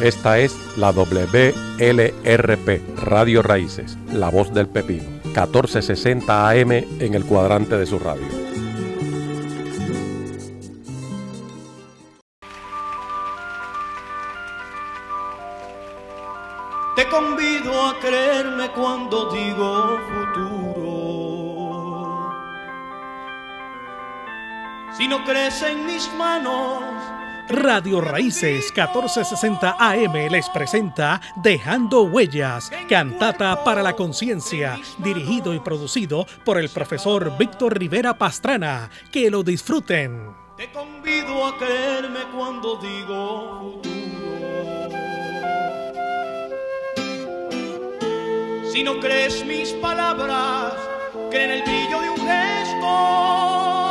Esta es la WLRP, Radio Raíces, La Voz del Pepino, 1460 AM en el cuadrante de su radio. Te convido a creerme cuando digo futuro. Si no crees en mis manos, Radio Raíces 1460 AM les presenta Dejando Huellas, cantata para la conciencia, dirigido y producido por el profesor Víctor Rivera Pastrana. Que lo disfruten. Te convido a creerme cuando digo futuro. Si no crees mis palabras, que en el brillo de un gesto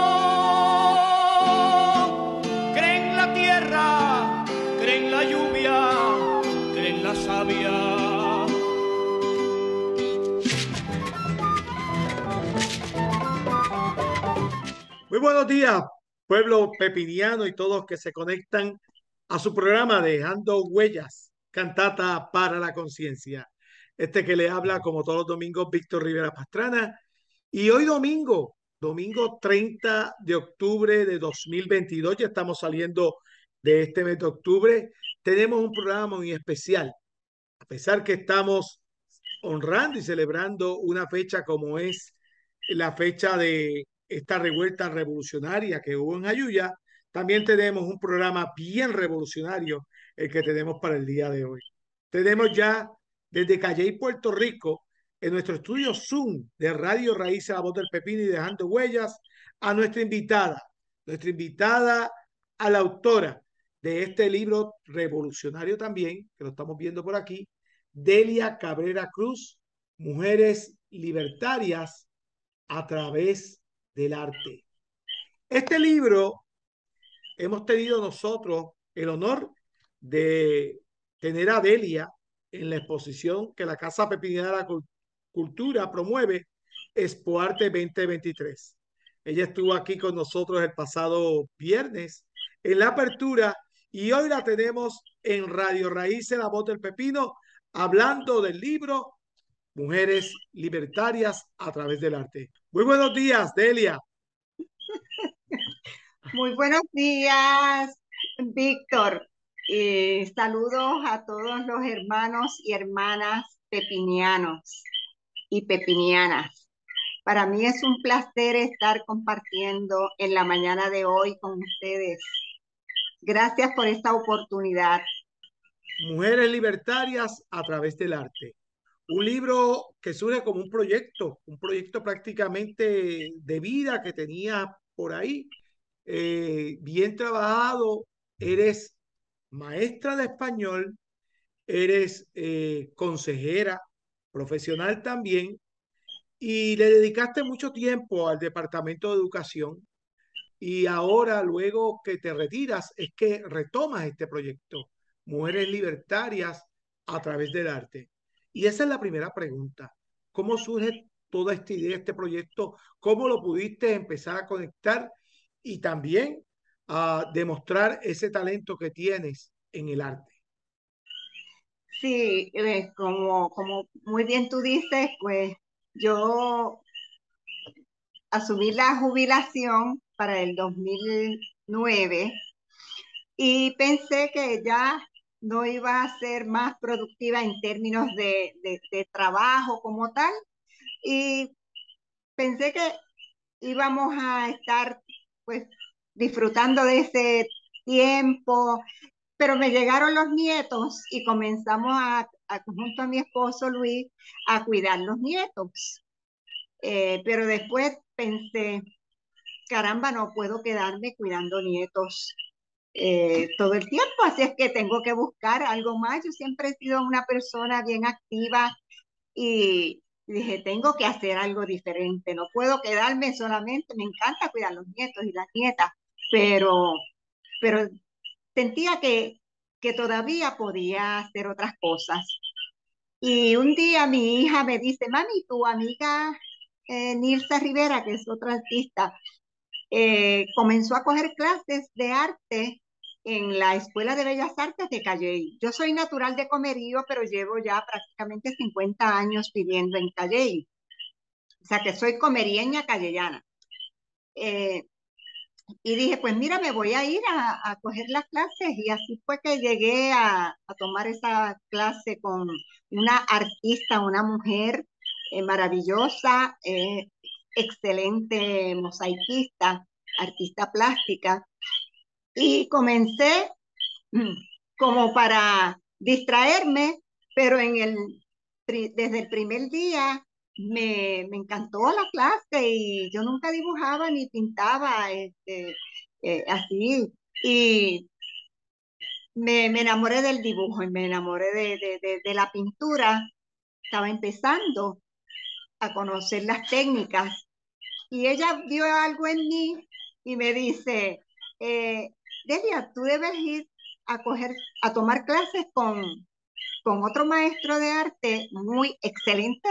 Muy buenos días, pueblo pepiniano y todos que se conectan a su programa Dejando Huellas, cantata para la conciencia. Este que le habla como todos los domingos, Víctor Rivera Pastrana. Y hoy domingo, domingo 30 de octubre de 2022, ya estamos saliendo de este mes de octubre, tenemos un programa muy especial. A pesar que estamos honrando y celebrando una fecha como es la fecha de esta revuelta revolucionaria que hubo en Ayuya, también tenemos un programa bien revolucionario el que tenemos para el día de hoy. Tenemos ya desde Calle Puerto Rico, en nuestro estudio Zoom de Radio Raíz La Voz del Pepino y Dejando Huellas, a nuestra invitada, nuestra invitada a la autora de este libro revolucionario también, que lo estamos viendo por aquí, Delia Cabrera Cruz, Mujeres Libertarias a través del arte. Este libro hemos tenido nosotros el honor de tener a Delia en la exposición que la Casa Pepinera de la Cultura promueve, Expo Arte 2023. Ella estuvo aquí con nosotros el pasado viernes en la apertura y hoy la tenemos en Radio Raíces, La Voz del Pepino, hablando del libro Mujeres Libertarias a través del arte. Muy buenos días, Delia. Muy buenos días, Víctor. y saludos a todos los hermanos y hermanas pepinianos y pepinianas. Para mí es un placer estar compartiendo en la mañana de hoy con ustedes. Gracias por esta oportunidad. Mujeres libertarias a través del arte un libro que surge como un proyecto, un proyecto prácticamente de vida que tenía por ahí. Eh, bien trabajado, eres maestra de español, eres eh, consejera profesional también y le dedicaste mucho tiempo al Departamento de Educación y ahora luego que te retiras es que retomas este proyecto, Mujeres Libertarias a través del arte. Y esa es la primera pregunta. ¿Cómo surge toda esta idea, este proyecto? ¿Cómo lo pudiste empezar a conectar y también a demostrar ese talento que tienes en el arte? Sí, eh, como, como muy bien tú dices, pues yo asumí la jubilación para el 2009 y pensé que ya no iba a ser más productiva en términos de, trabajo como tal. Y pensé que íbamos a estar pues disfrutando de ese tiempo, pero me llegaron los nietos y comenzamos a, junto a mi esposo Luis a cuidar los nietos. Eh, pero después pensé, caramba, no puedo quedarme cuidando nietos eh, todo el tiempo, así es que tengo que buscar algo más. Yo siempre he sido una persona bien activa y dije, tengo que hacer algo diferente, no puedo quedarme solamente, me encanta cuidar a los nietos y las nietas, pero, pero sentía que, que todavía podía hacer otras cosas. Y un día mi hija me dice, mami, tu amiga eh, Nilsa Rivera, que es otra artista, eh, comenzó a coger clases de arte en la Escuela de Bellas Artes de Calley. Yo soy natural de Comerío, pero llevo ya prácticamente 50 años viviendo en Calley. O sea que soy comerieña callellana. Eh, y dije, pues mira, me voy a ir a, a coger las clases. Y así fue que llegué a, a tomar esa clase con una artista, una mujer eh, maravillosa, eh, excelente mosaiquista, artista plástica. Y comencé mm, como para distraerme, pero en el, desde el primer día me, me, encantó la clase y yo nunca dibujaba ni pintaba este, eh, así. Y me, me, enamoré del dibujo y me enamoré de, de, de, la pintura. Estaba empezando a conocer las técnicas y ella vio algo en mí y me dice, eh, Delia, tú debes ir a, coger, a tomar clases con, con otro maestro de arte muy excelente,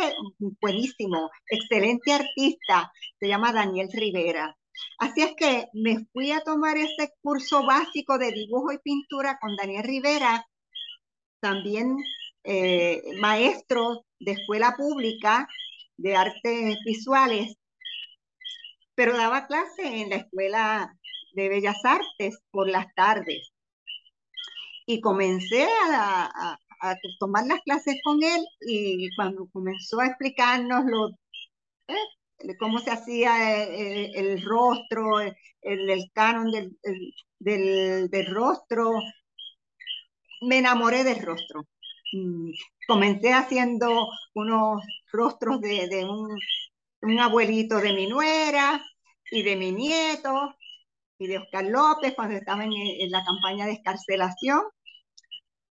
buenísimo, excelente artista, se llama Daniel Rivera. Así es que me fui a tomar ese curso básico de dibujo y pintura con Daniel Rivera, también eh, maestro de escuela pública de artes visuales, pero daba clase en la escuela de bellas artes por las tardes. Y comencé a, a tomar las clases con él y cuando comenzó a explicarnos lo, eh, cómo se hacía eh, el, rostro, el, el, canon del, del, del, rostro, me enamoré del rostro. Mm, comencé haciendo unos rostros de, de un, abuelito de mi nuera y de mi nieto de Oscar López cuando estaba en, en, la campaña de escarcelación.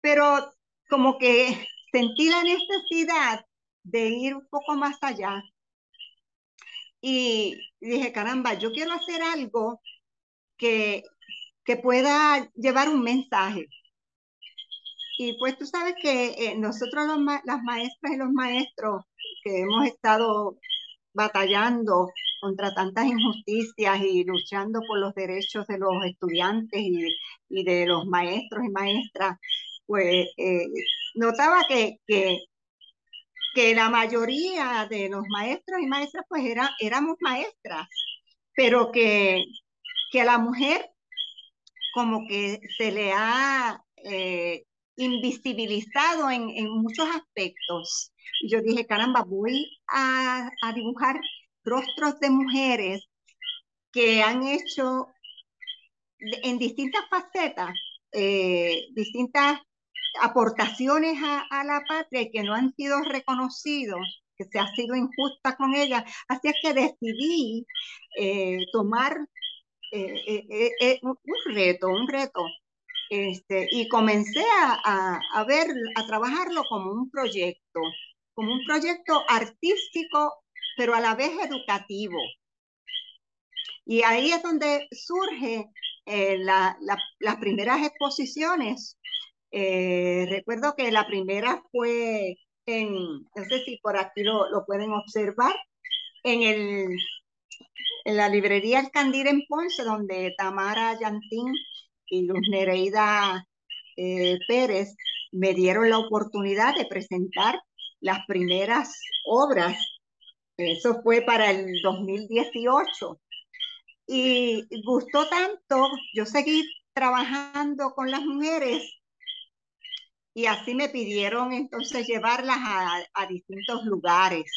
Pero como que sentí la necesidad de ir un poco más allá. Y dije, caramba, yo quiero hacer algo que, que pueda llevar un mensaje. Y pues tú sabes que eh, nosotros las maestras y los maestros que hemos estado batallando contra tantas injusticias y luchando por los derechos de los estudiantes y, y de los maestros y maestras, pues eh, notaba que, que, que, la mayoría de los maestros y maestras pues era, éramos maestras, pero que, que a la mujer como que se le ha eh, invisibilizado en, en, muchos aspectos. Y yo dije, caramba, voy a, a dibujar rostros de mujeres que han hecho en distintas facetas, eh, distintas aportaciones a, la patria y que no han sido reconocidos, que se ha sido injusta con ella. Así es que decidí eh, tomar eh un reto, un reto. Este, y comencé a, a, a ver, a trabajarlo como un proyecto, como un proyecto artístico, pero a la vez educativo. Y ahí es donde surge eh, la, la, las primeras exposiciones eh, recuerdo que la primera fue en, no sé si por aquí lo, lo pueden observar, en, el, en la librería El Candil en Ponce, donde Tamara Yantín y Luz Nereida eh, Pérez me dieron la oportunidad de presentar las primeras obras. Eso fue para el 2018. Y gustó tanto, yo seguí trabajando con las mujeres y así me pidieron entonces llevarlas a, a distintos lugares.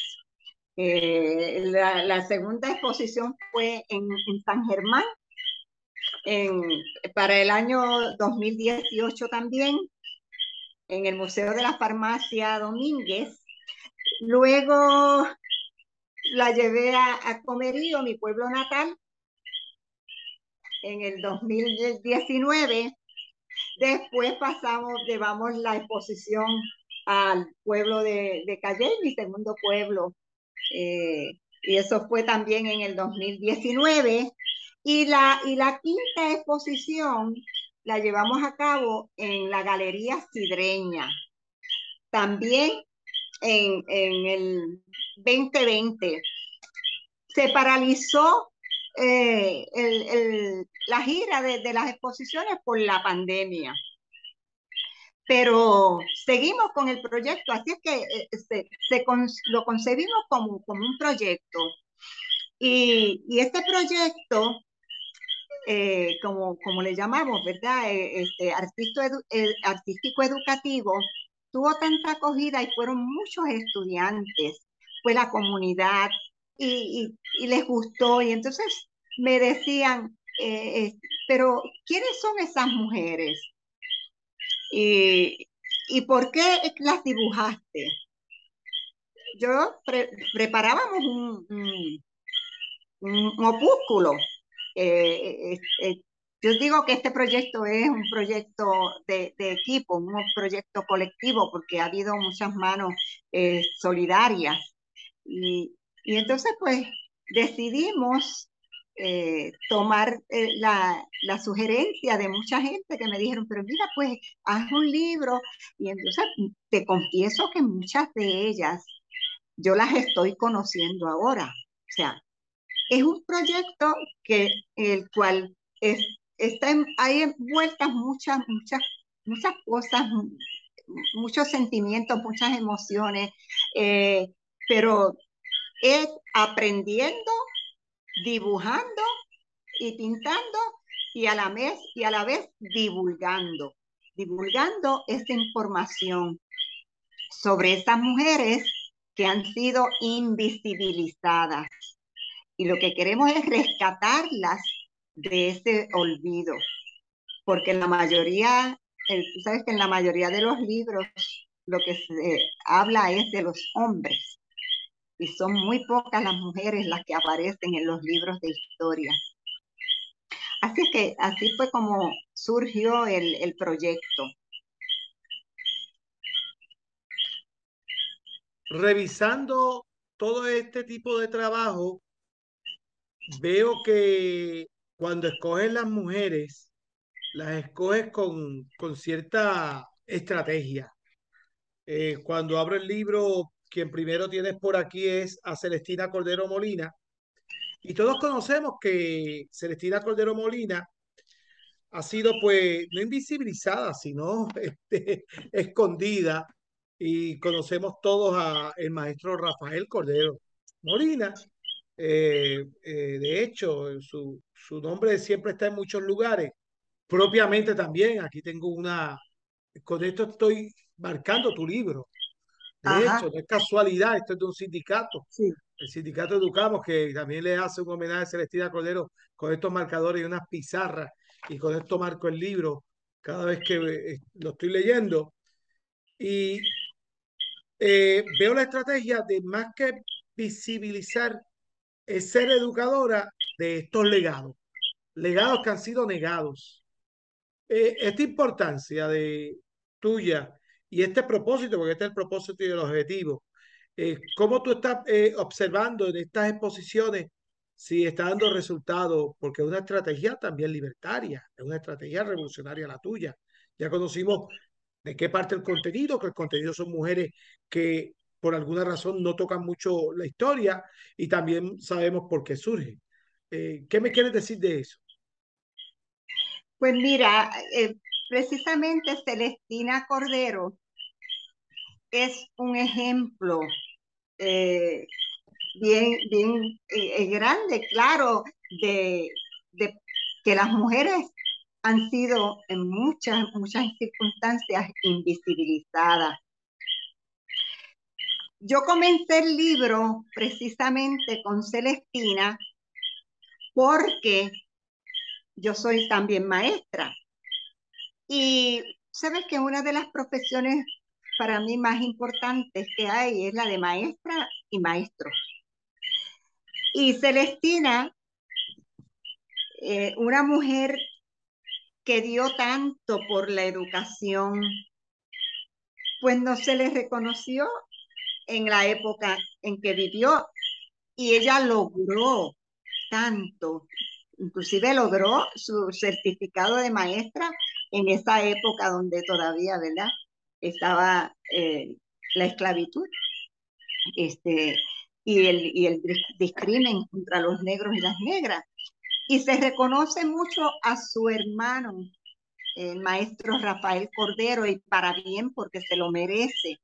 Eh, la, la, segunda exposición fue en, en San Germán, en, para el año 2018 también, en el Museo de la Farmacia Domínguez. Luego la llevé a, Comerío, mi pueblo natal, en el 2019 Después pasamos, llevamos la exposición al pueblo de, de Calle, mi segundo pueblo. Eh, y eso fue también en el 2019. Y la, y la quinta exposición la llevamos a cabo en la Galería Sidreña. También en, en el 2020. Se paralizó eh, la gira de, las exposiciones por la pandemia. Pero seguimos con el proyecto, así es que eh, se, lo concebimos como, como un proyecto. Y, este proyecto, eh, como, como le llamamos, ¿verdad? Este, artístico educativo, tuvo tanta acogida y fueron muchos estudiantes, fue la comunidad y, les gustó y entonces me decían, eh, eh, pero ¿quiénes son esas mujeres? ¿Y, por qué las dibujaste? Yo preparábamos un, opúsculo eh, yo digo que este proyecto es un proyecto de, equipo, un proyecto colectivo, porque ha habido muchas manos eh, solidarias. Y, entonces, pues, decidimos eh, tomar eh, la, la, sugerencia de mucha gente que me dijeron, pero mira, pues, haz un libro. Y entonces, te confieso que muchas de ellas yo las estoy conociendo ahora. O sea, es un proyecto que el cual es, está hay envueltas muchas, muchas, muchas cosas, muchos sentimientos, muchas emociones, eh, pero es aprendiendo, dibujando y pintando y a la vez, y a la vez divulgando, divulgando esta información sobre estas mujeres que han sido invisibilizadas. Y lo que queremos es rescatarlas de ese olvido, porque en la mayoría, tú sabes que en la mayoría de los libros lo que se habla es de los hombres y son muy pocas las mujeres las que aparecen en los libros de historia. Así que así fue como surgió el, el proyecto. Revisando todo este tipo de trabajo, veo que cuando escoges las mujeres, las escoges con, con cierta estrategia. Eh, cuando abro el libro, quien primero tienes por aquí es a Celestina Cordero Molina. Y todos conocemos que Celestina Cordero Molina ha sido pues no invisibilizada, sino este, escondida. Y conocemos todos a el maestro Rafael Cordero Molina, eh, eh, de hecho, su, su nombre siempre está en muchos lugares. Propiamente también, aquí tengo una, con esto estoy marcando tu libro. De hecho, no es casualidad, esto es de un sindicato. El sindicato Educamos, que también le hace un homenaje a Celestina Cordero con estos marcadores y unas pizarras. Y con esto marco el libro cada vez que eh, lo estoy leyendo. Y veo la estrategia de más que visibilizar es ser educadora de estos legados, legados que han sido negados. Eh, esta importancia de tuya y este propósito, porque este es el propósito y el objetivo, eh, ¿cómo tú estás eh, observando en estas exposiciones si está dando resultados? Porque es una estrategia también libertaria, es una estrategia revolucionaria la tuya. Ya conocimos de qué parte el contenido, que el contenido son mujeres que por alguna razón no tocan mucho la historia y también sabemos por qué surge. Eh, ¿Qué me quieres decir de eso? Pues mira, eh, precisamente Celestina Cordero es un ejemplo eh, bien, bien grande, claro, de, de que las mujeres han sido en muchas, muchas circunstancias invisibilizadas yo comencé el libro precisamente con Celestina porque yo soy también maestra. Y sabes que una de las profesiones para mí más importantes que hay es la de maestra y maestro. Y Celestina, eh, una mujer que dio tanto por la educación, pues no se le reconoció en la época en que vivió y ella logró tanto, inclusive logró su certificado de maestra en esa época donde todavía, ¿verdad? Estaba eh, la esclavitud este, y, el, y el discrimen contra los negros y las negras. Y se reconoce mucho a su hermano, el maestro Rafael Cordero, y para bien porque se lo merece.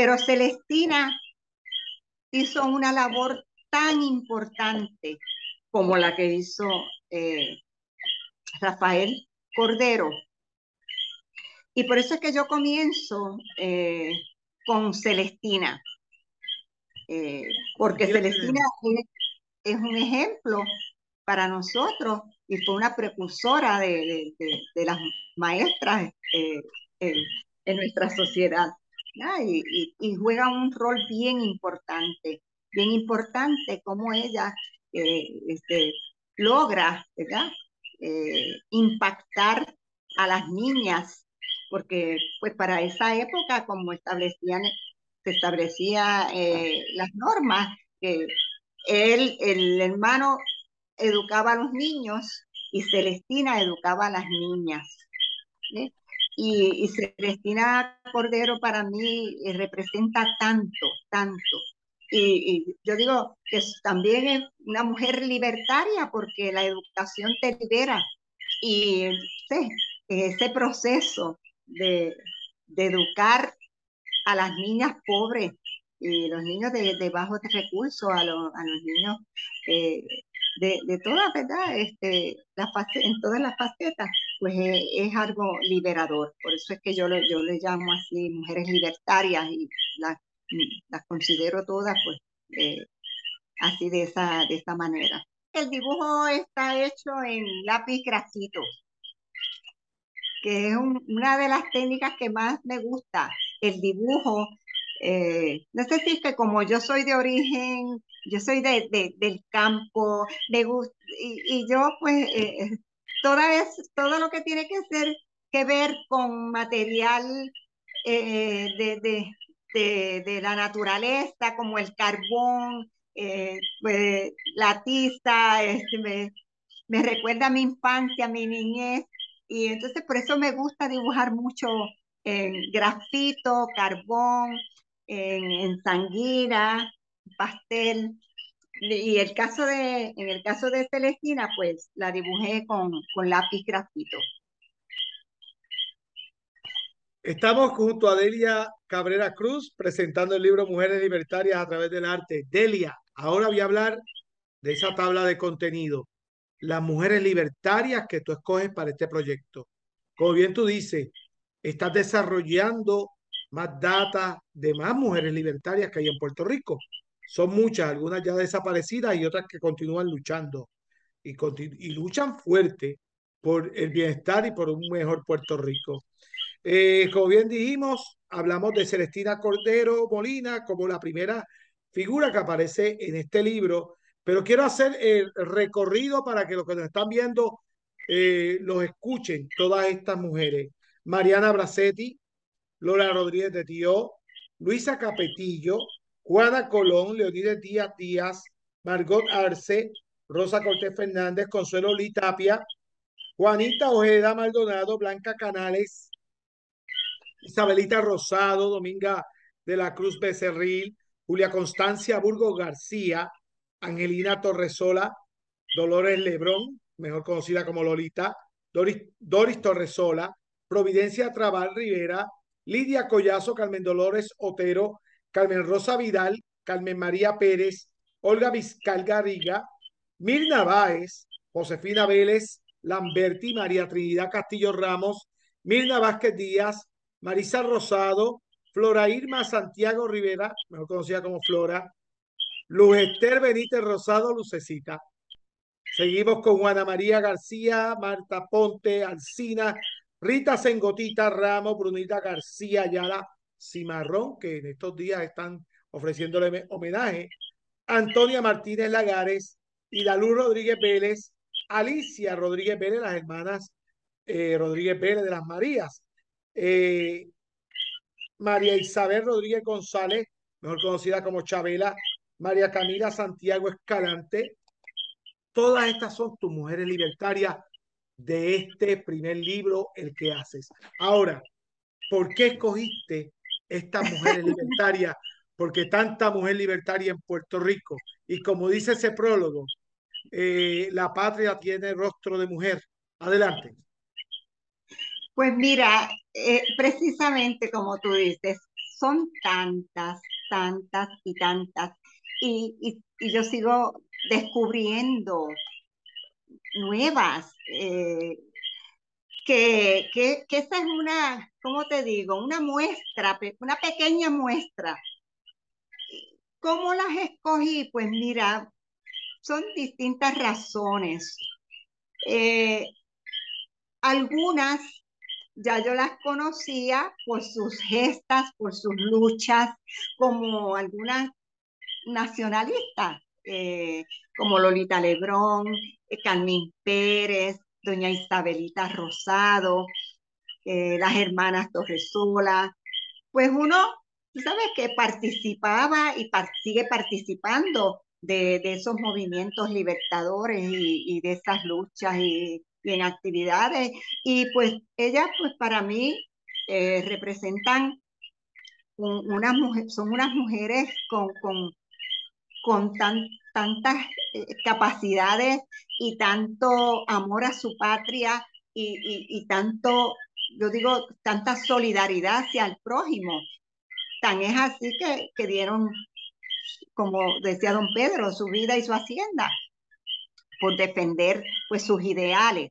Pero Celestina hizo una labor tan importante como la que hizo eh, Rafael Cordero. Y por eso es que yo comienzo eh, con Celestina, eh, porque Celestina es, un ejemplo para nosotros y fue una precursora de, las maestras en nuestra sociedad. Y, juega un rol bien importante, bien importante como ella eh, este, logra ¿verdad? Eh, impactar a las niñas, porque pues para esa época, como establecían, se establecía eh, las normas, que él, el hermano educaba a los niños y Celestina educaba a las niñas. Y, Celestina Cordero para mí eh, representa tanto, tanto. Y, yo digo que también es una mujer libertaria porque la educación te libera. Y ese proceso de, educar a las niñas pobres y los niños de, de bajos recursos, a, los, a los niños eh, de, de todas, ¿verdad? Este, en todas las facetas, pues eh, es, algo liberador. Por eso es que yo, yo le llamo así mujeres libertarias y las, las considero todas, pues, eh, así de esa, de esta manera. El dibujo está hecho en lápiz grafito, que es una de las técnicas que más me gusta. El dibujo, eh, no sé si es que como yo soy de origen yo soy de, del campo, gusta, y, yo pues eh, toda es, todo lo que tiene que ser que ver con material eh, de, de, la naturaleza, como el carbón, pues, la tiza, este, me, me recuerda a mi infancia, a mi niñez, y entonces por eso me gusta dibujar mucho en grafito, carbón, en, en sanguina, pastel. Y el caso de, en el caso de Celestina, pues la dibujé con, con lápiz grafito. Estamos junto a Delia Cabrera Cruz presentando el libro Mujeres Libertarias a través del arte. Delia, ahora voy a hablar de esa tabla de contenido. Las mujeres libertarias que tú escoges para este proyecto. Como bien tú dices, estás desarrollando más data de más mujeres libertarias que hay en Puerto Rico son muchas, algunas ya desaparecidas y otras que continúan luchando y, y luchan fuerte por el bienestar y por un mejor Puerto Rico. Eh, como bien dijimos, hablamos de Celestina Cordero Molina como la primera figura que aparece en este libro, pero quiero hacer el recorrido para que los que nos están viendo eh, los escuchen, todas estas mujeres. Mariana Bracetti, Lola Rodríguez de Tío, Luisa Capetillo, Juana Colón, Leonides Díaz Díaz, Margot Arce, Rosa Cortés Fernández, Consuelo Litapia, Juanita Ojeda Maldonado, Blanca Canales, Isabelita Rosado, Dominga de la Cruz Becerril, Julia Constancia Burgos García, Angelina Torresola, Dolores Lebrón, mejor conocida como Lolita, Doris, Doris Torresola, Providencia Trabal Rivera, Lidia Collazo, Carmen Dolores Otero, Carmen Rosa Vidal, Carmen María Pérez, Olga Vizcal Garriga, Mirna Báez, Josefina Vélez, Lamberti, María Trinidad Castillo Ramos, Mirna Vázquez Díaz, Marisa Rosado, Flora Irma Santiago Rivera, mejor conocida como Flora, Luz Benítez Rosado, Lucecita. Seguimos con Juana María García, Marta Ponte, Alcina, Rita Sengotita Ramos, Brunita García Ayala, Cimarrón, que en estos días están ofreciéndole homenaje, Antonia Martínez Lagares, y Luz Rodríguez Vélez, Alicia Rodríguez Vélez, las hermanas eh, Rodríguez Vélez de las Marías, eh, María Isabel Rodríguez González, mejor conocida como Chabela, María Camila Santiago Escalante, todas estas son tus mujeres libertarias de este primer libro, el que haces. Ahora, ¿por qué escogiste estas mujeres libertarias, porque tanta mujer libertaria en Puerto Rico. Y como dice ese prólogo, eh, la patria tiene rostro de mujer. Adelante. Pues mira, eh, precisamente como tú dices, son tantas, tantas y tantas. Y, yo sigo descubriendo nuevas, eh, que, que, que, esa es una, ¿cómo te digo? Una muestra, una pequeña muestra. ¿Cómo las escogí? Pues mira, son distintas razones. Eh, algunas ya yo las conocía por sus gestas, por sus luchas, como algunas nacionalistas, eh, como Lolita Lebrón, eh, Carmen Pérez, doña Isabelita Rosado, las hermanas Torresola. Pues uno, tú sabes que participaba y sigue participando de, esos movimientos libertadores y, de esas luchas y, en actividades. Y pues ellas, pues para mí, eh, representan unas mujeres, son unas mujeres con, con, con tantas eh, capacidades y tanto amor a su patria y, y, tanto, yo digo, tanta solidaridad hacia el prójimo. Tan es así que, que dieron como decía don Pedro, su vida y su hacienda, por defender pues sus ideales.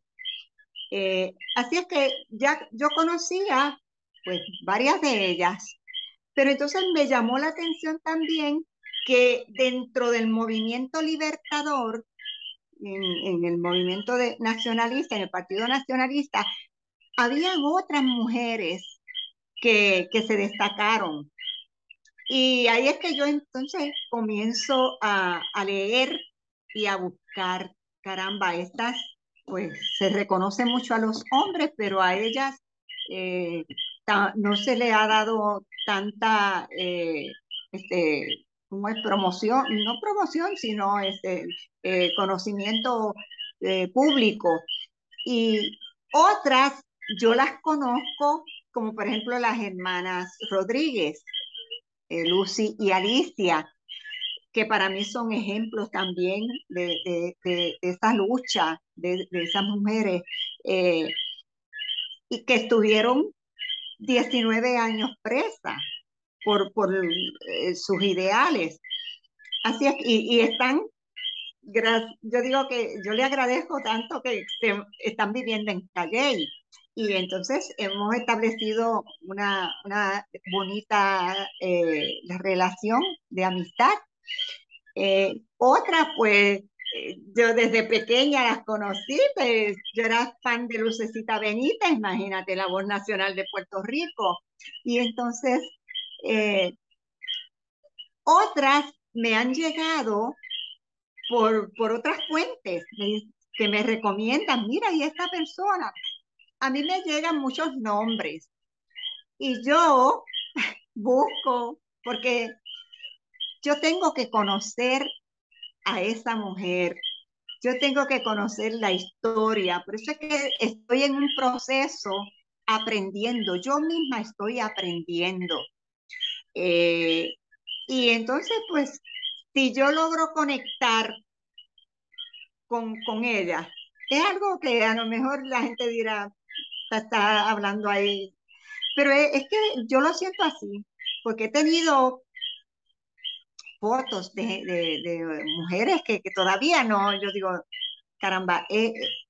Eh, así es que ya yo conocía pues varias de ellas, pero entonces me llamó la atención también que dentro del movimiento libertador, en, el movimiento de nacionalista, en el Partido Nacionalista, habían otras mujeres que, que se destacaron y ahí es que yo entonces comienzo a, leer y a buscar, caramba, estas pues se reconoce mucho a los hombres, pero a ellas eh, no se le ha dado tanta, eh, este, ¿cómo es? Promoción, no promoción, sino este, eh, conocimiento público. Y otras yo las conozco, como por ejemplo las hermanas Rodríguez, eh, Lucy y Alicia, que para mí son ejemplos también de, de, esa lucha de, esas mujeres eh, y que estuvieron 19 años presas por, por eh, sus ideales. Así es, y, están, yo digo que yo le agradezco tanto que están viviendo en Calle y entonces hemos establecido una, bonita eh, relación de amistad. Eh, otra, pues, eh, yo desde pequeña las conocí, pues yo era fan de Lucecita Benítez, imagínate, la voz nacional de Puerto Rico. Y entonces, otras me han llegado por, por otras fuentes que me recomiendan, mira, y esta persona, a mí me llegan muchos nombres y yo busco, porque yo tengo que conocer a esa mujer, yo tengo que conocer la historia, por eso es que estoy en un proceso aprendiendo, yo misma estoy aprendiendo. Eh, y entonces, pues, si yo logro conectar con, con ella, es algo que a lo mejor la gente dirá, está, hablando ahí. Pero es, que yo lo siento así, porque he tenido fotos de, de, mujeres que, que, todavía no, yo digo, caramba,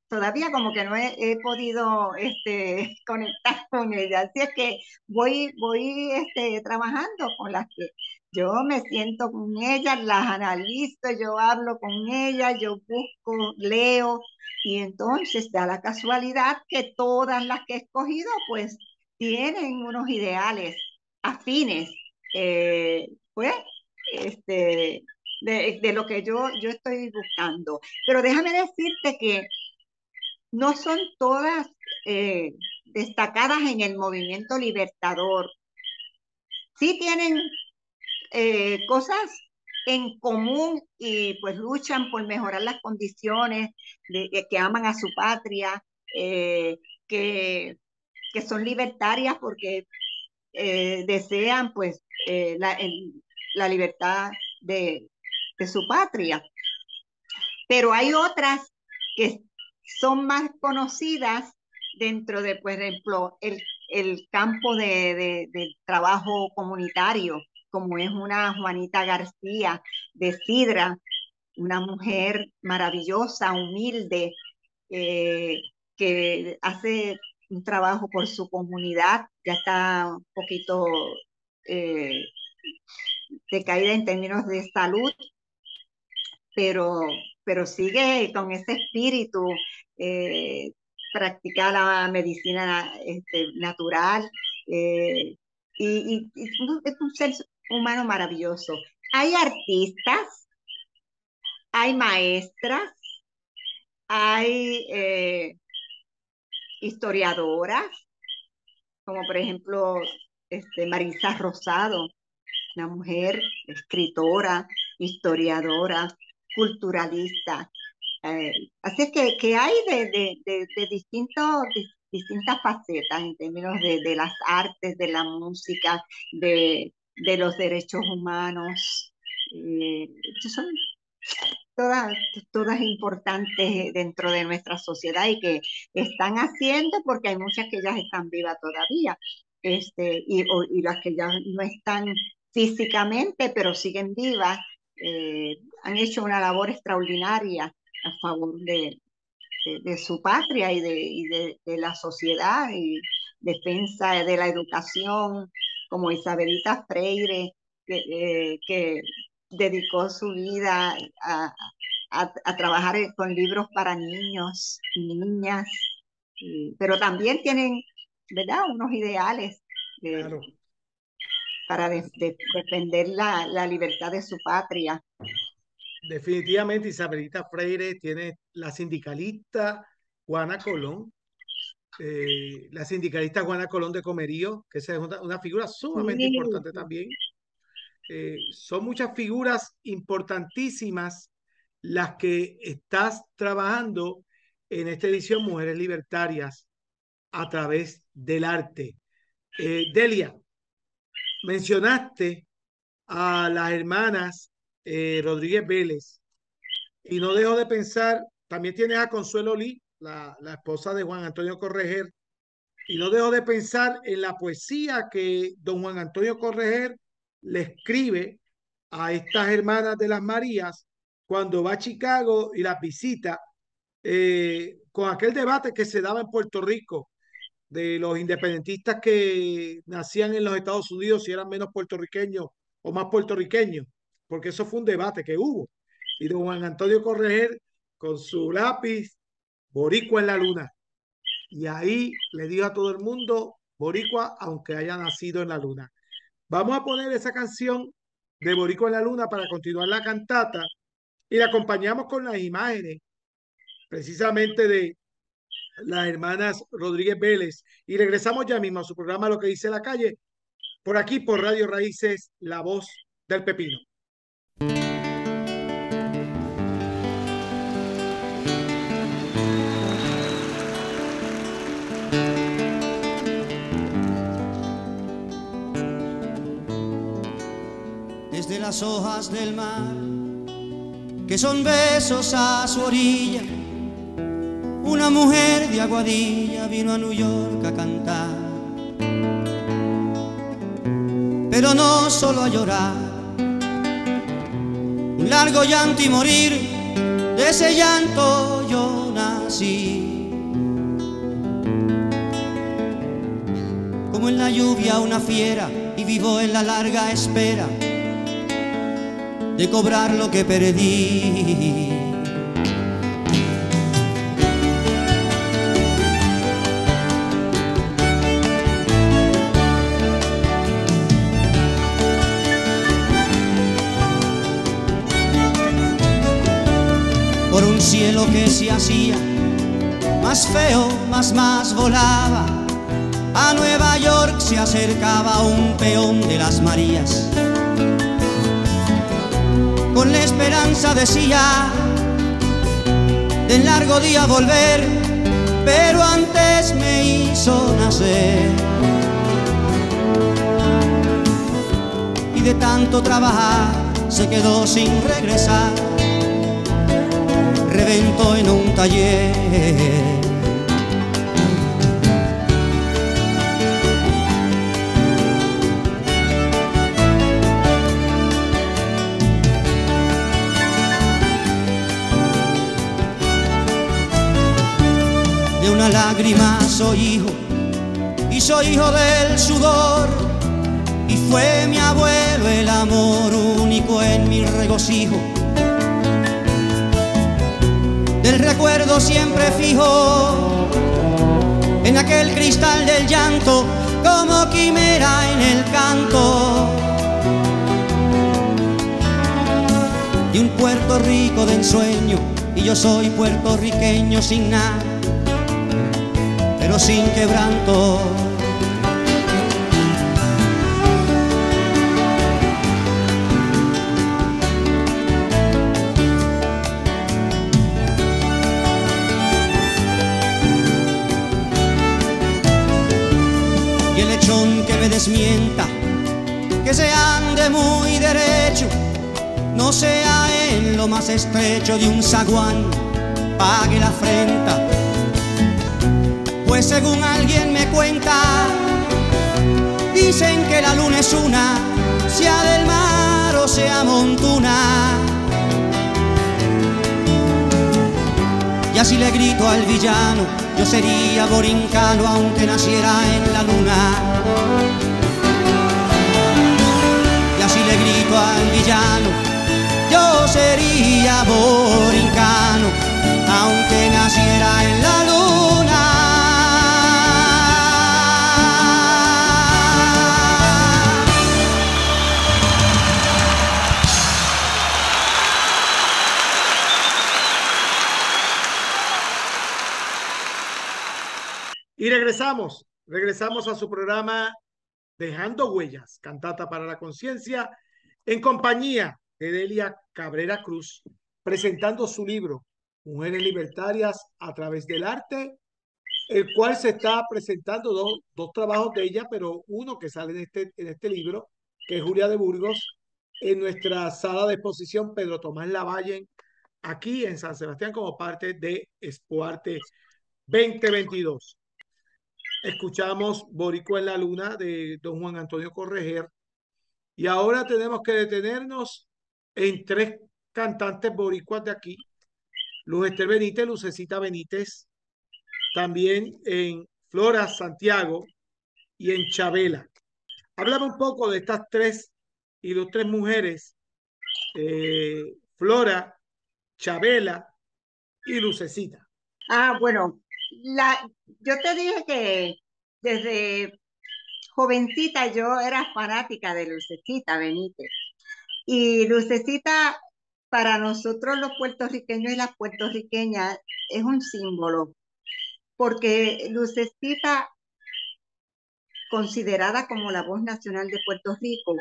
todavía como que no he, podido este, conectar con ellas. Así es que voy, voy este, trabajando con las que yo me siento con ellas, las analizo, yo hablo con ellas, yo busco, leo, y entonces da la casualidad que todas las que he escogido pues tienen unos ideales afines, eh, pues, este, de, lo que yo, yo estoy buscando. Pero déjame decirte que no son todas eh, destacadas en el movimiento libertador. Sí tienen eh, cosas en común y pues luchan por mejorar las condiciones, de, que aman a su patria, eh, que, que, son libertarias porque eh, desean pues eh, la, la, libertad de, de, su patria. pero hay otras que son más conocidas dentro de, por ejemplo, el, el campo de, de, trabajo comunitario, como es una Juanita García de Sidra, una mujer maravillosa, humilde, eh, que hace un trabajo por su comunidad, ya está un poquito eh, decaída en términos de salud, pero, pero sigue con ese espíritu, eh, practica la medicina este, natural eh, y, es un ser humano maravilloso. Hay artistas, hay maestras, hay eh, historiadoras, como por ejemplo este, Marisa Rosado, una mujer escritora, historiadora, culturalista. Eh, así que, que hay de, de, distintos, distintas facetas en términos de, las artes, de la música, de, los derechos humanos. Eh, son todas, todas importantes dentro de nuestra sociedad y que están haciendo porque hay muchas que ya están vivas todavía. Este, y, y las que ya no están físicamente, pero siguen vivas, eh, han hecho una labor extraordinaria a favor de, de, su patria y, de, de, la sociedad y defensa de la educación, como Isabelita Freire, que, que dedicó su vida a, a, trabajar con libros para niños y niñas, pero también tienen, ¿verdad?, unos ideales para defender la, la, libertad de su patria. Definitivamente Isabelita Freire tiene la sindicalista Juana Colón, eh, la sindicalista Juana Colón de Comerío, que es una, figura sumamente importante también. Eh, son muchas figuras importantísimas las que estás trabajando en esta edición Mujeres Libertarias a través del arte. Eh, Delia, mencionaste a las hermanas eh, Rodríguez Vélez y no dejo de pensar, también tienes a Consuelo Lee, la, esposa de Juan Antonio Correger, y no dejo de pensar en la poesía que don Juan Antonio Correger le escribe a estas hermanas de las Marías cuando va a Chicago y las visita, eh, con aquel debate que se daba en Puerto Rico de los independentistas que nacían en los Estados Unidos si eran menos puertorriqueños o más puertorriqueños, porque eso fue un debate que hubo. Y don Juan Antonio Correger con su lápiz, Boricua en la luna. Y ahí le dijo a todo el mundo, Boricua, aunque haya nacido en la luna. Vamos a poner esa canción de Boricua en la luna para continuar la cantata y la acompañamos con las imágenes precisamente de las hermanas Rodríguez Vélez y regresamos ya mismo a su programa Lo que dice la calle por aquí por Radio Raíces La Voz del Pepino. Desde las hojas del mar que son besos a su orilla. Una mujer de Aguadilla vino a New York a cantar, pero no solo a llorar, un largo llanto y morir, de ese llanto yo nací. Como en la lluvia una fiera y vivo en la larga espera de cobrar lo que perdí. Por un cielo que se hacía más feo, más más volaba. A Nueva York se acercaba un peón de las Marías con la esperanza decía del largo día volver, pero antes me hizo nacer. Y de tanto trabajar se quedó sin regresar. reventó en un taller. Una lágrima soy hijo y soy hijo del sudor y fue mi abuelo el amor único en mi regocijo. Del recuerdo siempre fijo en aquel cristal del llanto como quimera en el canto. De un Puerto Rico de ensueño y yo soy puertorriqueño sin nada, sin quebranto. desmienta, que se ande muy derecho, no sea en lo más estrecho de un zaguán, pague la afrenta. Pues según alguien me cuenta, dicen que la luna es una, sea del mar o sea montuna. Y así le grito al villano, yo sería borincano aunque naciera en la luna. le grito al villano, yo sería borincano, aunque naciera en la luna. Y regresamos, regresamos a su programa Dejando Huellas, cantata para la conciencia, en compañía de Delia Cabrera Cruz, presentando su libro Mujeres Libertarias a través del arte, el cual se está presentando dos, dos trabajos de ella, pero uno que sale en este, en este libro, que es Julia de Burgos, en nuestra sala de exposición Pedro Tomás Lavalle, aquí en San Sebastián, como parte de Expoarte 2022. Escuchamos Boricua en la Luna de don Juan Antonio Correger. Y ahora tenemos que detenernos en tres cantantes boricuas de aquí. Luz Benítez, Lucecita Benítez, también en Flora Santiago y en Chabela. Háblame un poco de estas tres y dos tres mujeres, eh, Flora, Chabela y Lucecita. Ah, bueno, la, yo te dije que desde jovencita yo era fanática de Lucecita Benítez. Y Lucecita, para nosotros los puertorriqueños y las puertorriqueñas, es un símbolo, porque Lucecita, considerada como la voz nacional de Puerto Rico,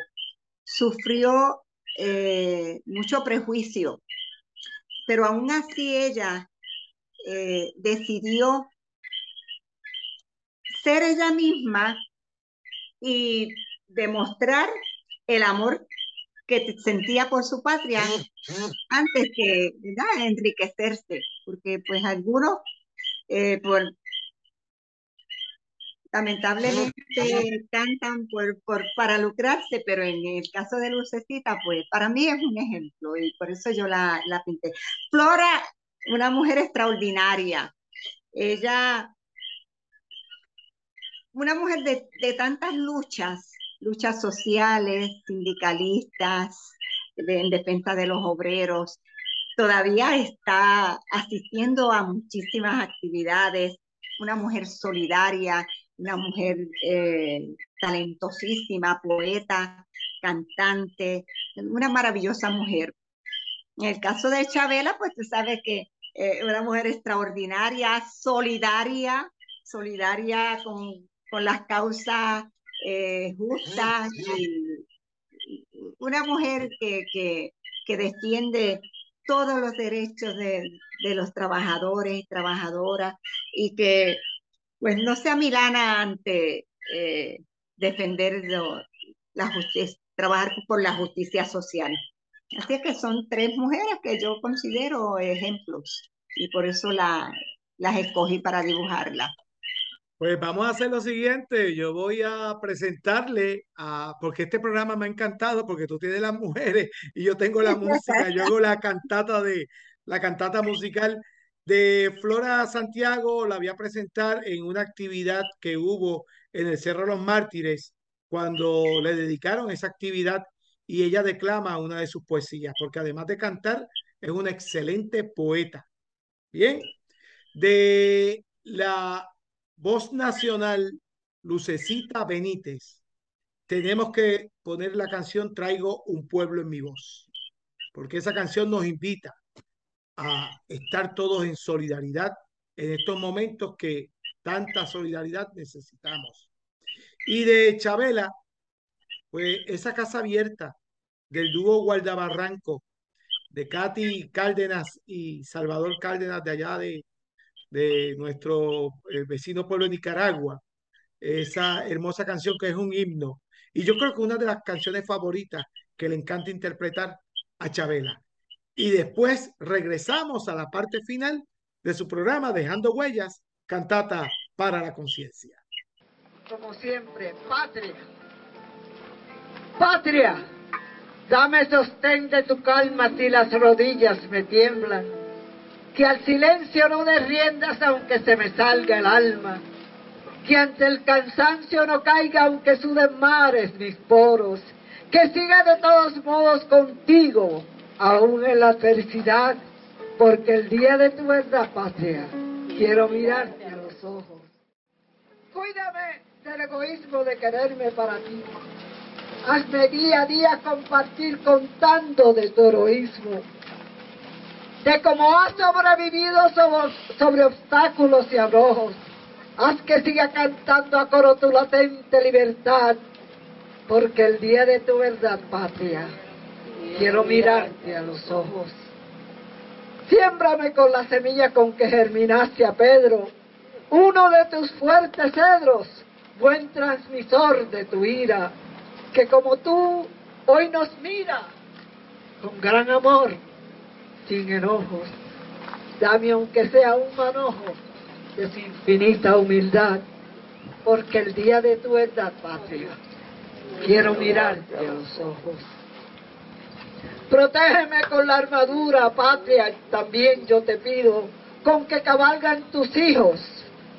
sufrió eh, mucho prejuicio, pero aún así ella eh, decidió ser ella misma y demostrar el amor que sentía por su patria antes que enriquecerse, porque pues algunos eh, por, lamentablemente cantan por, por, para lucrarse, pero en el caso de Lucecita, pues para mí es un ejemplo y por eso yo la, la pinté. Flora una mujer extraordinaria. Ella, una mujer de, tantas luchas, luchas sociales, sindicalistas, en defensa de los obreros, todavía está asistiendo a muchísimas actividades, una mujer solidaria, una mujer eh, talentosísima, poeta, cantante, una maravillosa mujer. En el caso de Chabela, pues tú sabes que eh, una mujer extraordinaria, solidaria, solidaria con, con las causas eh, justas y, una mujer que, que, que, defiende todos los derechos de, de, los trabajadores y trabajadoras y que pues no sea milana ante eh, defender la justicia, trabajar por la justicia social. Así es que son tres mujeres que yo considero ejemplos y por eso la, las escogí para dibujarlas. Pues vamos a hacer lo siguiente, yo voy a presentarle a, porque este programa me ha encantado, porque tú tienes las mujeres y yo tengo la música, yo hago la cantata de, la cantata musical de Flora Santiago, la voy a presentar en una actividad que hubo en el Cerro de los Mártires, cuando le dedicaron esa actividad y ella declama una de sus poesías, porque además de cantar, es una excelente poeta. Bien, de la voz nacional Lucecita Benítez, tenemos que poner la canción Traigo un pueblo en mi voz, porque esa canción nos invita a estar todos en solidaridad en estos momentos que tanta solidaridad necesitamos. Y de Chabela, pues esa casa abierta del dúo Guardabarranco, de Katy Cárdenas y Salvador Cárdenas de allá de, de nuestro eh, vecino pueblo de Nicaragua, esa hermosa canción que es un himno. Y yo creo que una de las canciones favoritas que le encanta interpretar a Chabela. Y después regresamos a la parte final de su programa Dejando Huellas, cantata para la conciencia. Como siempre, patria. Patria, dame sostén de tu calma si las rodillas me tiemblan que al silencio no des riendas aunque se me salga el alma, que ante el cansancio no caiga aunque suden mares mis poros, que siga de todos modos contigo, aún en la adversidad, porque el día de tu verdad, patria, quiero mirarte a los ojos. Cuídame del egoísmo de quererme para ti. Hazme día a día compartir con tanto de tu heroísmo de cómo has sobrevivido sobre, obstáculos y abrojos. Haz que siga cantando a coro tu latente libertad, porque el día de tu verdad, patria, quiero mirarte a los ojos. Siémbrame con la semilla con que germinaste a Pedro, uno de tus fuertes cedros, buen transmisor de tu ira, que como tú hoy nos mira con gran amor sin enojos. Dame aunque sea un manojo de su infinita humildad, porque el día de tu verdad, patria, quiero mirarte a los ojos. Protégeme con la armadura, patria, también yo te pido, con que cabalgan tus hijos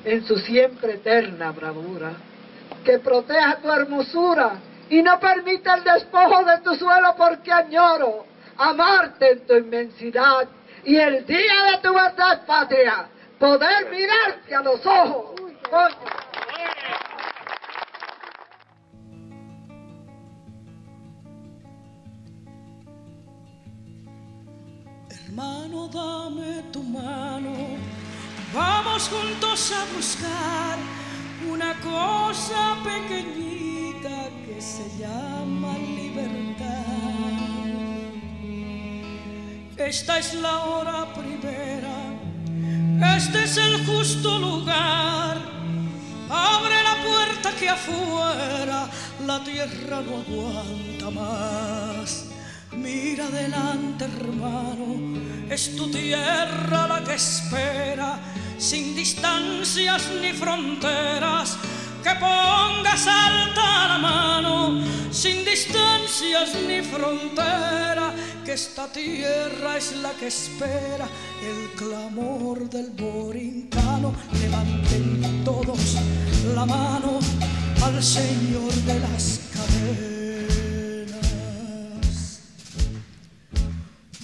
en su siempre eterna bravura. Que proteja tu hermosura y no permita el despojo de tu suelo porque añoro amarte en tu inmensidad y el día de tu verdad, patria, poder mirarte a los ojos. Hermano, dame tu mano, vamos juntos a buscar una cosa pequeñita se llama libertad. Esta es la hora primera, este es el justo lugar. Abre la puerta que afuera la tierra no aguanta más. Mira adelante, hermano, es tu tierra la que espera, sin distancias ni fronteras que pongas alta la mano, sin distancias ni frontera, que esta tierra es la que espera el clamor del borincano. Levanten todos la mano al Señor de las cadenas.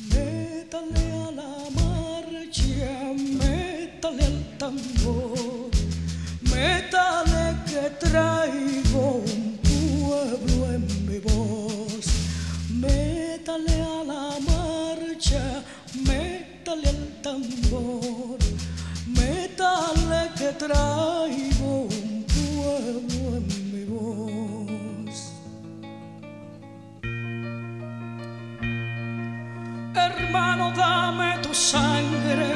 Métale a la marcha, métale al tambor, traigo un pueblo en mi voz. Métale a la marcha, métale al tambor, métale que traigo un pueblo en mi voz. Hermano, dame tu sangre,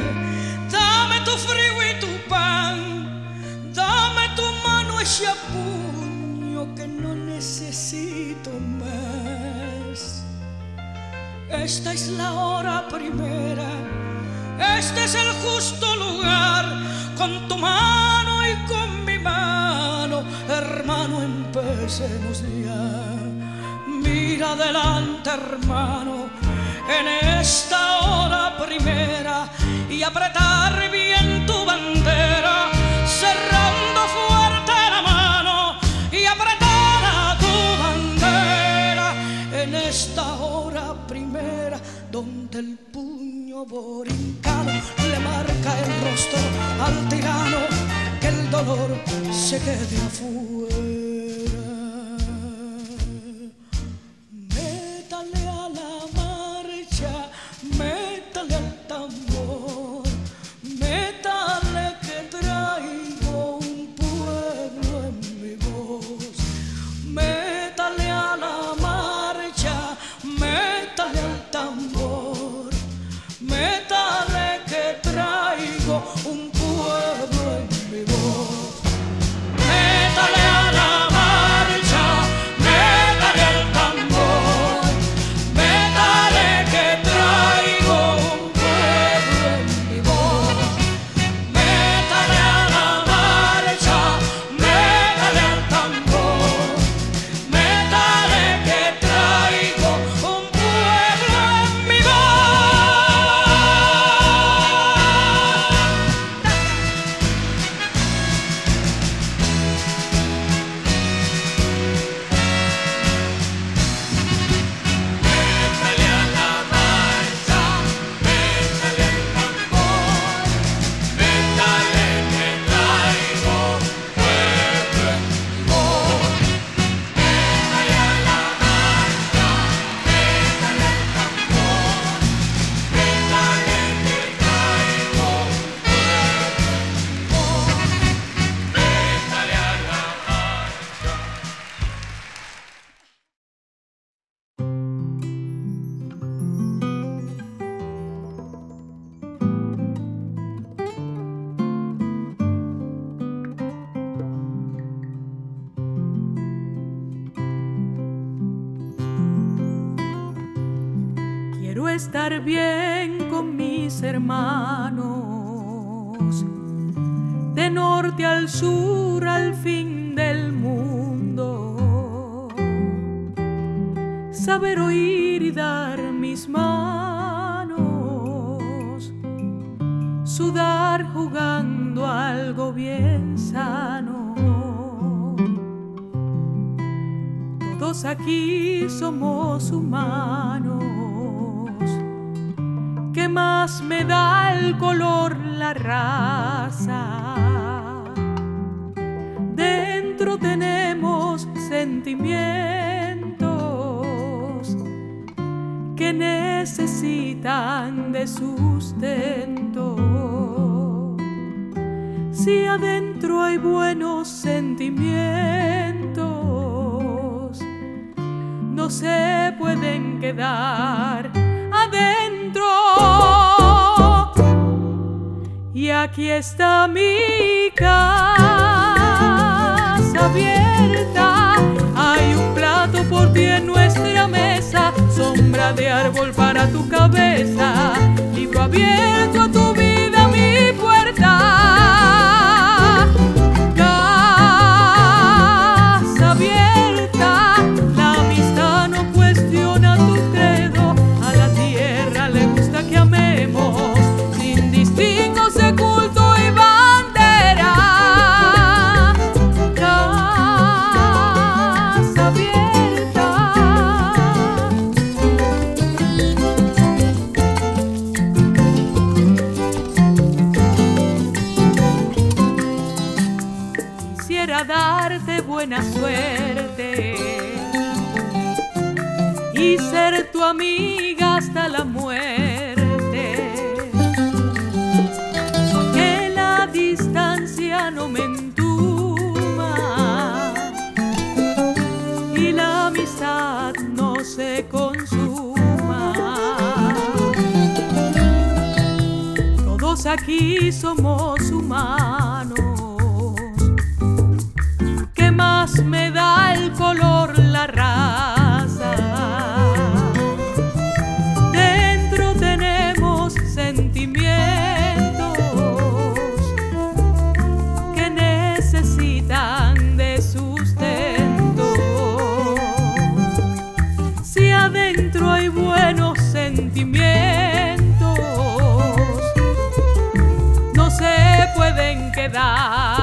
ese puño que no necesito más. esta es la hora primera, este es el justo lugar, con tu mano y con mi mano, hermano, empecemos ya. Mira adelante, hermano, en esta hora primera y apretar bien tu bandera, el puño borincano le marca el rostro al tirano que el dolor se quede afuera. Sur, al fin del mundo. Saber oír y dar mis manos, sudar jugando algo bien sano. Todos aquí somos humanos. ¿Qué más me da el color la raza? Tenemos sentimientos que necesitan de sustento. Si adentro hay buenos sentimientos, no se pueden quedar adentro. Y aquí está mi casa abierta. Hay un plato por ti en nuestra mesa, sombra de árbol para tu cabeza, libro abierto a tu vida, hasta la muerte. Que la distancia no me entuma y la amistad no se consuma. Todos aquí somos sentimientos no se pueden quedar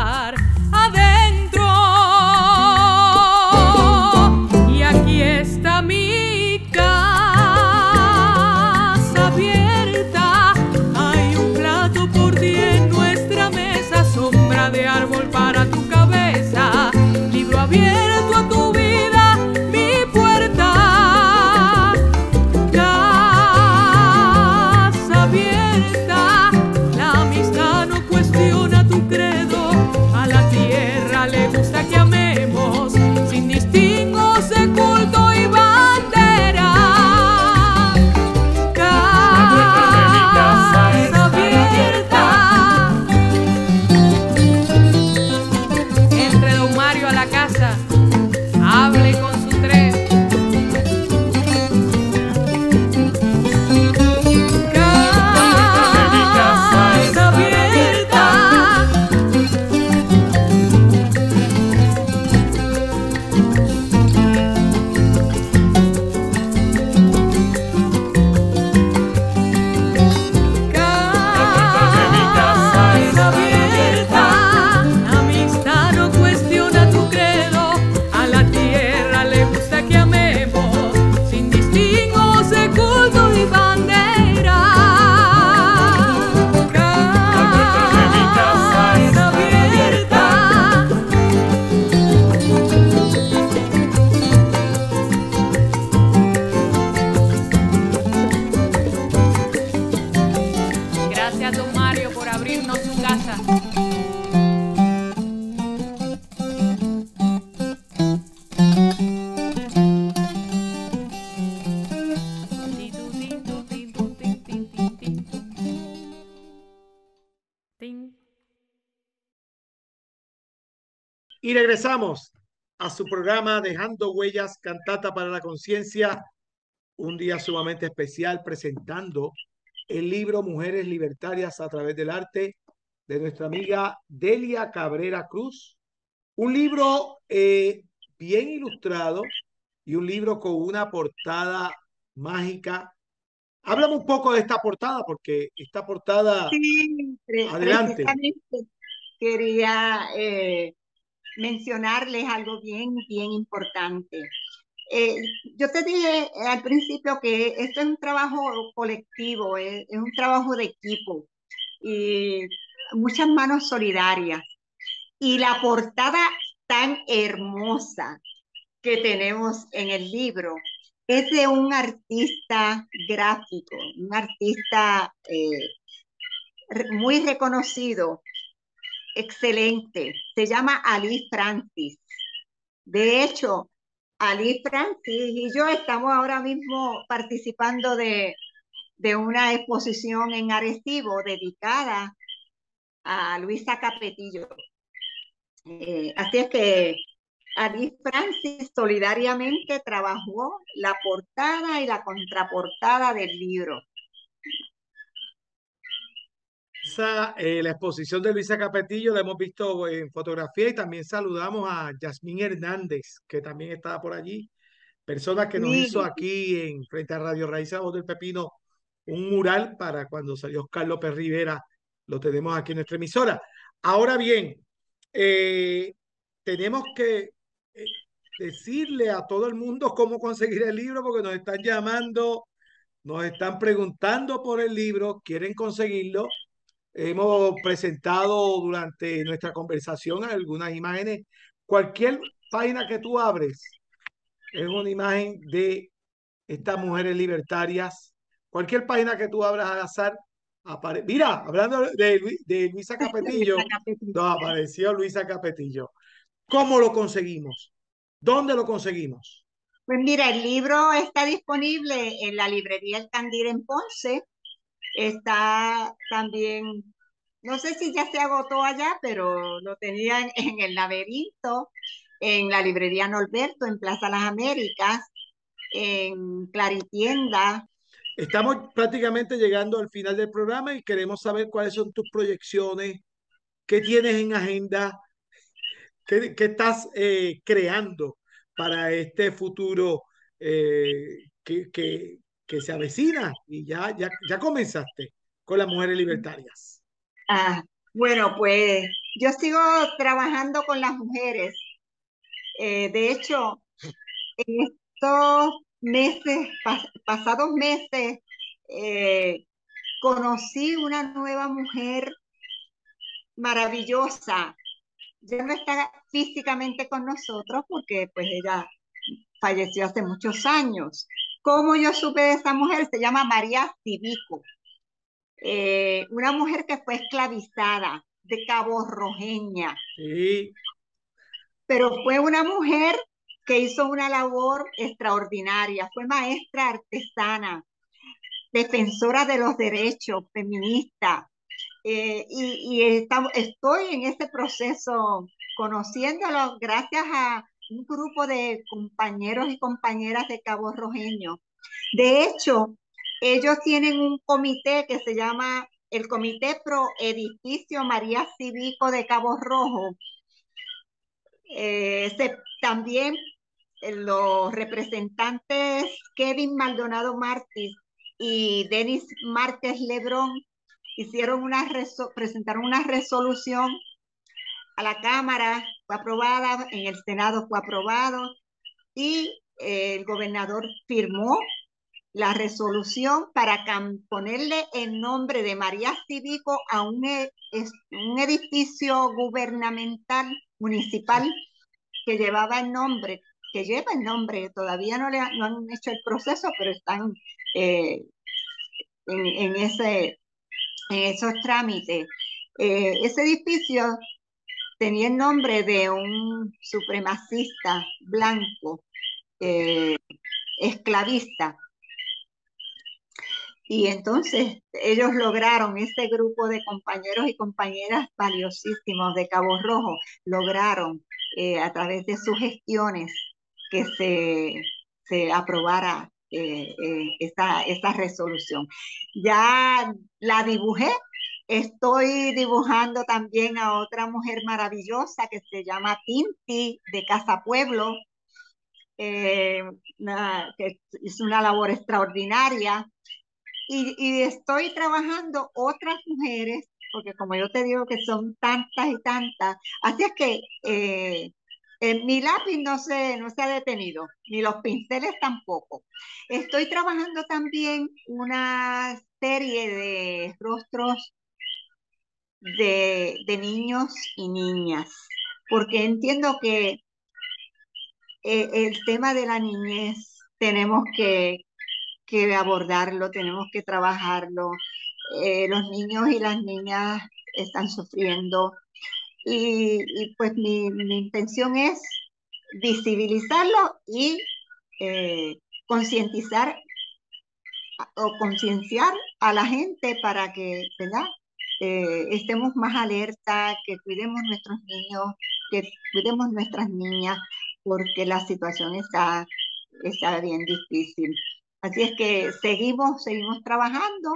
Y regresamos a su programa Dejando Huellas, Cantata para la Conciencia, un día sumamente especial presentando el libro Mujeres Libertarias a través del arte de nuestra amiga Delia Cabrera Cruz. Un libro eh, bien ilustrado y un libro con una portada mágica. Háblame un poco de esta portada, porque esta portada, Sí, adelante. quería eh, mencionarles algo bien, bien importante. Eh, yo te dije al principio que esto es un trabajo colectivo, es, es un trabajo de equipo y muchas manos solidarias. Y la portada tan hermosa que tenemos en el libro es de un artista gráfico, un artista eh, muy reconocido, excelente. Se llama Ali Francis. De hecho, Ali Francis y yo estamos ahora mismo participando de, de una exposición en Arecibo dedicada a Luisa Capetillo. Eh, así es que Ali Francis solidariamente trabajó la portada y la contraportada del libro. Esa, eh, la exposición de Luisa Capetillo la hemos visto en fotografía y también saludamos a Yasmín Hernández, que también estaba por allí, persona que nos Sí. hizo aquí en frente a Radio Raíz Voz del Pepino un mural para cuando salió Oscar López Rivera, lo tenemos aquí en nuestra emisora. Ahora bien, eh, tenemos que eh, decirle a todo el mundo cómo conseguir el libro porque nos están llamando, nos están preguntando por el libro, quieren conseguirlo. Hemos presentado durante nuestra conversación algunas imágenes. Cualquier página que tú abres es una imagen de estas mujeres libertarias. Cualquier página que tú abras al azar, apare- Mira, hablando de, Lu- de Luisa Capetillo, nos apareció Luisa Capetillo. ¿Cómo lo conseguimos? ¿Dónde lo conseguimos? Pues mira, el libro está disponible en la librería El Candil en Ponce. Está también, no sé si ya se agotó allá, pero lo tenían en el laberinto, en la librería Norberto, en Plaza Las Américas, en Claritienda. Estamos prácticamente llegando al final del programa y queremos saber cuáles son tus proyecciones, qué tienes en agenda, qué, qué estás eh, creando para este futuro eh, que, que que se avecina y ya, ya, ya comenzaste con las mujeres libertarias. Ah, bueno, pues yo sigo trabajando con las mujeres. Eh, de hecho, en estos meses, pasados meses, eh, conocí una nueva mujer maravillosa. Ya no está físicamente con nosotros porque pues ella falleció hace muchos años. ¿Cómo yo supe de esta mujer? Se llama María Civico. Eh, una mujer que fue esclavizada de Cabo Rojeña. Sí. Pero fue una mujer que hizo una labor extraordinaria. Fue maestra artesana, defensora de los derechos, feminista. Eh, y, estoy en este proceso conociéndolo gracias a un grupo de compañeros y compañeras de Cabo Rojeño. De hecho, ellos tienen un comité que se llama el Comité Pro Edificio María Cívico de Cabo Rojo. Eh, también eh, los representantes Kevin Maldonado Martí y Denis Márquez Lebrón hicieron una presentaron una resolución a la Cámara, fue aprobada, en el Senado fue aprobado y eh, el gobernador firmó la resolución para ponerle el nombre de María Cívico a un, e, un edificio gubernamental municipal que llevaba el nombre, que lleva el nombre, todavía no, le, no han hecho el proceso, pero están eh, en, ese, en esos trámites. Eh, ese edificio tenía el nombre de un supremacista blanco, eh, esclavista. Y entonces ellos lograron, ese grupo de compañeros y compañeras valiosísimos de Cabo Rojo, lograron eh, a través de sus gestiones que se, se aprobara eh, esta, esta resolución. Ya la dibujé, Estoy dibujando también a otra mujer maravillosa que se llama Tinti de Casa Pueblo, eh, que es una labor extraordinaria. Y, estoy trabajando otras mujeres, porque como yo te digo que son tantas y tantas, así es que eh, mi lápiz no se, no se ha detenido, ni los pinceles tampoco. Estoy trabajando también una serie de rostros de, niños y niñas, porque entiendo que eh, el tema de la niñez tenemos que, abordarlo, tenemos que trabajarlo. Eh, los niños y las niñas están sufriendo y, pues mi, intención es visibilizarlo y eh, concientizar o concienciar a la gente para que, ¿verdad? Eh, estemos más alerta, que cuidemos nuestros niños, que cuidemos nuestras niñas, porque la situación está, está bien difícil. Así es que seguimos, seguimos trabajando.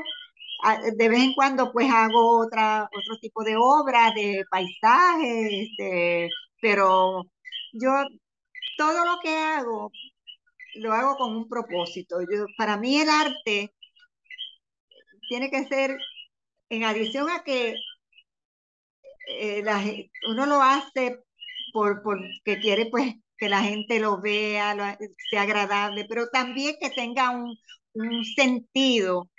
Ah, de vez en cuando pues hago otra, otro tipo de obra, de paisajes, este, pero yo todo lo que hago lo hago con un propósito. Yo, para mí el arte tiene que ser en adición a que eh, uno lo hace por, porque quiere pues que la gente lo vea, sea agradable, pero también que tenga un, sentido,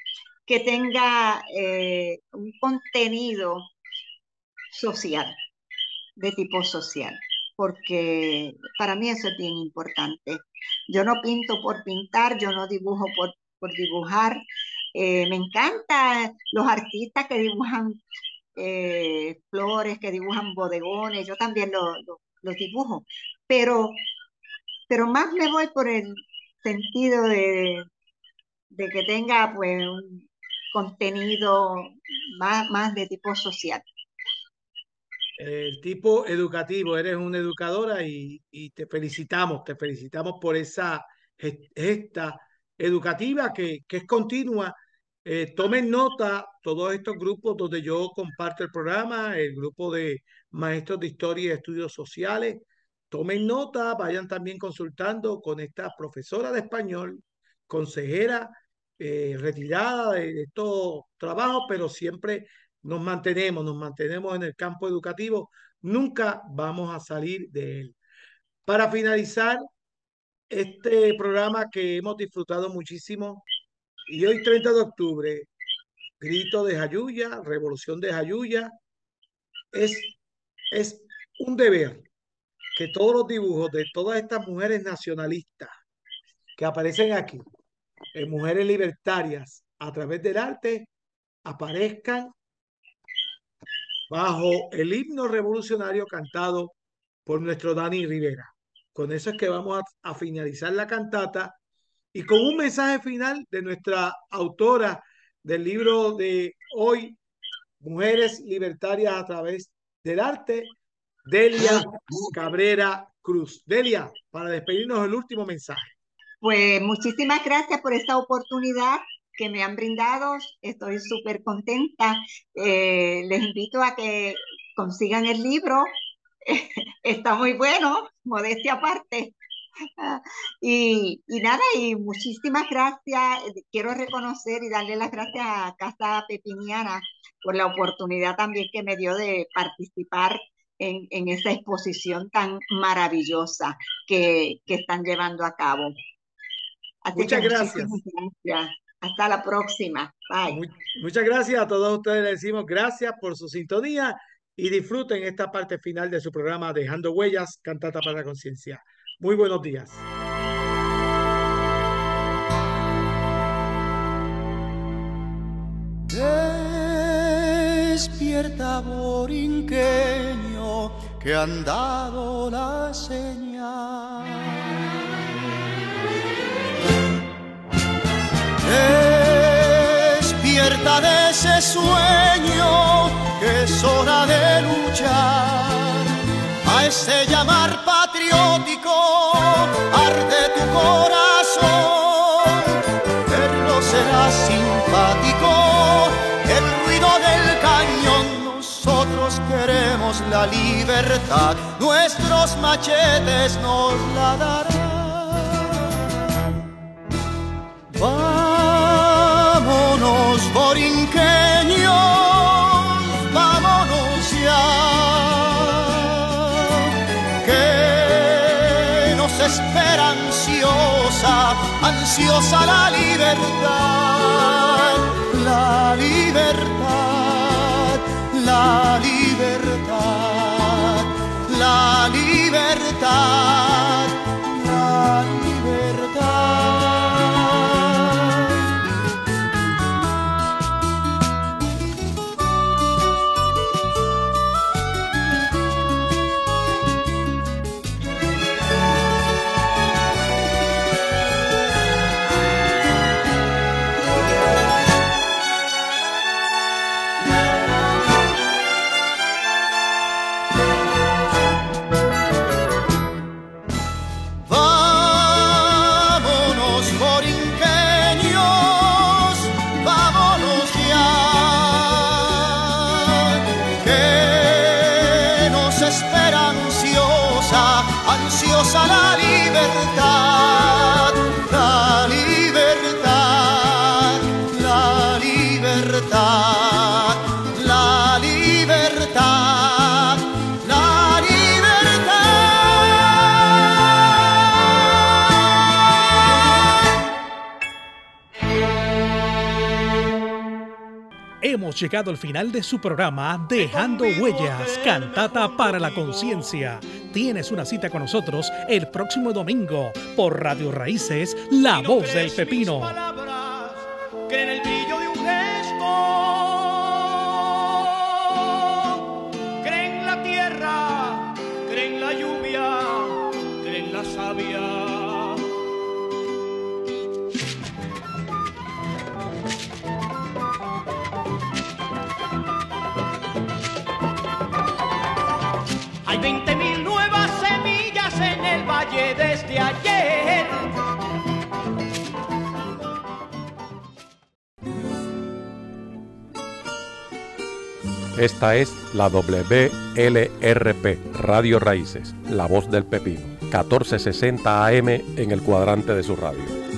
que tenga eh, un contenido social, de tipo social, porque para mí eso es bien importante. Yo no pinto por pintar, yo no dibujo por, por dibujar, eh, me encanta los artistas que dibujan eh, flores, que dibujan bodegones, yo también los dibujo, pero, pero más me voy por el sentido de, de que tenga pues un contenido más, más de tipo social. El tipo educativo, eres una educadora y, y te felicitamos, te felicitamos por esa gesta educativa que, que es continua. Eh, tomen nota todos estos grupos donde yo comparto el programa, el grupo de maestros de historia y estudios sociales. Tomen nota, vayan también consultando con esta profesora de español, consejera eh, retirada de estos trabajos, pero siempre nos mantenemos, nos mantenemos en el campo educativo, nunca vamos a salir de él. Para finalizar este programa que hemos disfrutado muchísimo, y hoy 30 de octubre, grito de Jayuya, revolución de Jayuya, es, es un deber que todos los dibujos de todas estas mujeres nacionalistas que aparecen aquí, en mujeres libertarias, a través del arte, aparezcan bajo el himno revolucionario cantado por nuestro Dani Rivera. Con eso es que vamos a, finalizar la cantata y con un mensaje final de nuestra autora del libro de hoy, Mujeres Libertarias a través del arte, Delia Cabrera Cruz. Delia, para despedirnos el último mensaje. Pues muchísimas gracias por esta oportunidad que me han brindado. Estoy súper contenta. Eh, les invito a que consigan el libro. Está muy bueno, modestia aparte. Y, y, nada, y muchísimas gracias. Quiero reconocer y darle las gracias a Casa Pepiniana por la oportunidad también que me dio de participar en, en esa exposición tan maravillosa que, que están llevando a cabo. Muchas gracias. Hasta la próxima. Bye. muchas gracias a todos ustedes. Les decimos gracias por su sintonía y disfruten esta parte final de su programa Dejando Huellas, Cantata para la Conciencia. Muy buenos días. Despierta, borinqueño, que han dado la señal. De ese sueño que es hora de luchar. A ese llamar patriótico arde tu corazón. Verlo será simpático, el ruido del cañón. Nosotros queremos la libertad, nuestros machetes nos la darán. Ansiosa la libertad, llegado al final de su programa Dejando Huellas, Cantata para la Conciencia. Tienes una cita con nosotros el próximo domingo por Radio Raíces, La Voz del Pepino. Esta es la WLRP, Radio Raíces, La Voz del Pepino, 1460 AM en el cuadrante de su radio.